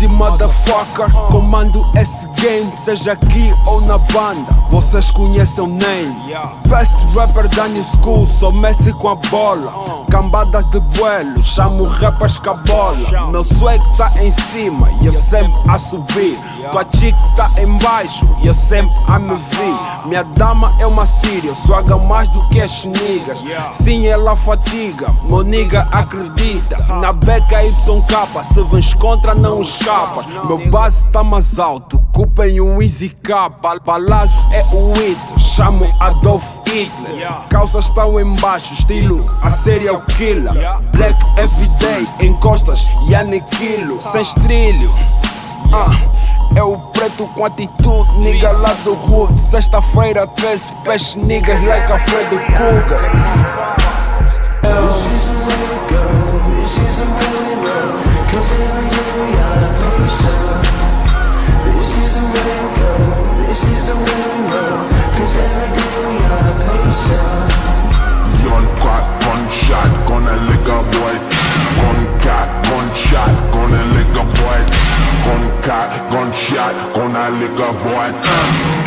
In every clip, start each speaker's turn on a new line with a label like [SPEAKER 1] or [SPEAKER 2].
[SPEAKER 1] Easy motherfucker, comando S game, seja aqui ou na banda. Vocês conhecem o name. Best rapper da new school, sou Messi com a bola. Cambadas de buelo, chamo rappers com a bola. Meu swag tá em cima e eu sempre a subir. Tua chick tá em baixo e eu sempre a me vir. Minha dama é uma síria, swaga mais do que as niggas. Sim, ela fatiga, meu nigga acredita. Na beca YK, se vens contra, não escapas. Meu base tá mais alto, culpem um Easy K. Palazzo é o it, chamo Adolf Hitler. Calças estão em baixo, estilo a serial killer. Black everyday, encostas e aniquilo. Sem estrilho. Ah, é o preto com atitude, nigga lá do hood. Sexta-feira, 13 peixe, niggas like a Freddy Cougar.
[SPEAKER 2] Gonna lick a boy.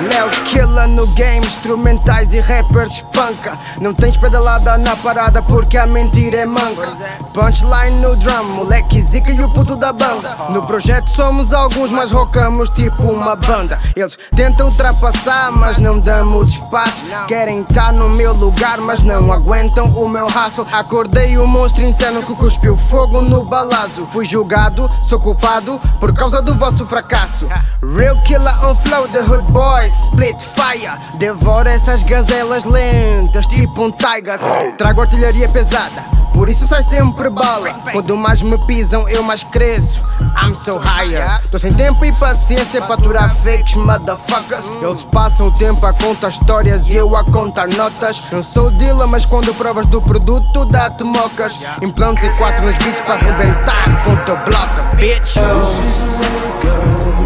[SPEAKER 3] Léo Killa no game, instrumentais e rappers espanca. Não tens pedalada na parada porque a mentira é manca. Punchline no drum, moleque zica e o puto da banda. No projeto somos alguns, mas rocamos tipo uma banda. Eles tentam ultrapassar, mas não damos espaço. Querem estar no meu lugar, mas não aguentam o meu hustle. Acordei o monstro interno que cuspiu fogo no balazo. Fui julgado, sou culpado por causa do vosso fracasso. Real killer on flow, the hood boys, split fire. Devora essas gazelas lentas, tipo um tiger. Trago artilharia pesada, por isso sai sempre bala. Quando mais me pisam, eu mais cresço. I'm so higher. Tô sem tempo e paciência para aturar fakes, motherfuckers. Eles passam o tempo a contar histórias e eu a contar notas. Não sou dealer, mas quando provas do produto, dá-te mocas. Implantes e quatro nos beats para arrebentar com teu bloco, bitch.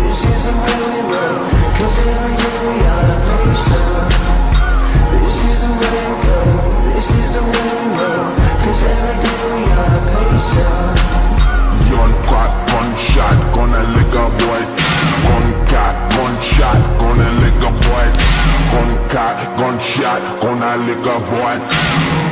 [SPEAKER 4] This We This is the way This is the way Cause every day we are the place
[SPEAKER 2] to go gunshot, gonna lick a boy. Gun cat, gunshot, gonna lick a boy. Gun cat, gunshot, gonna lick a boy.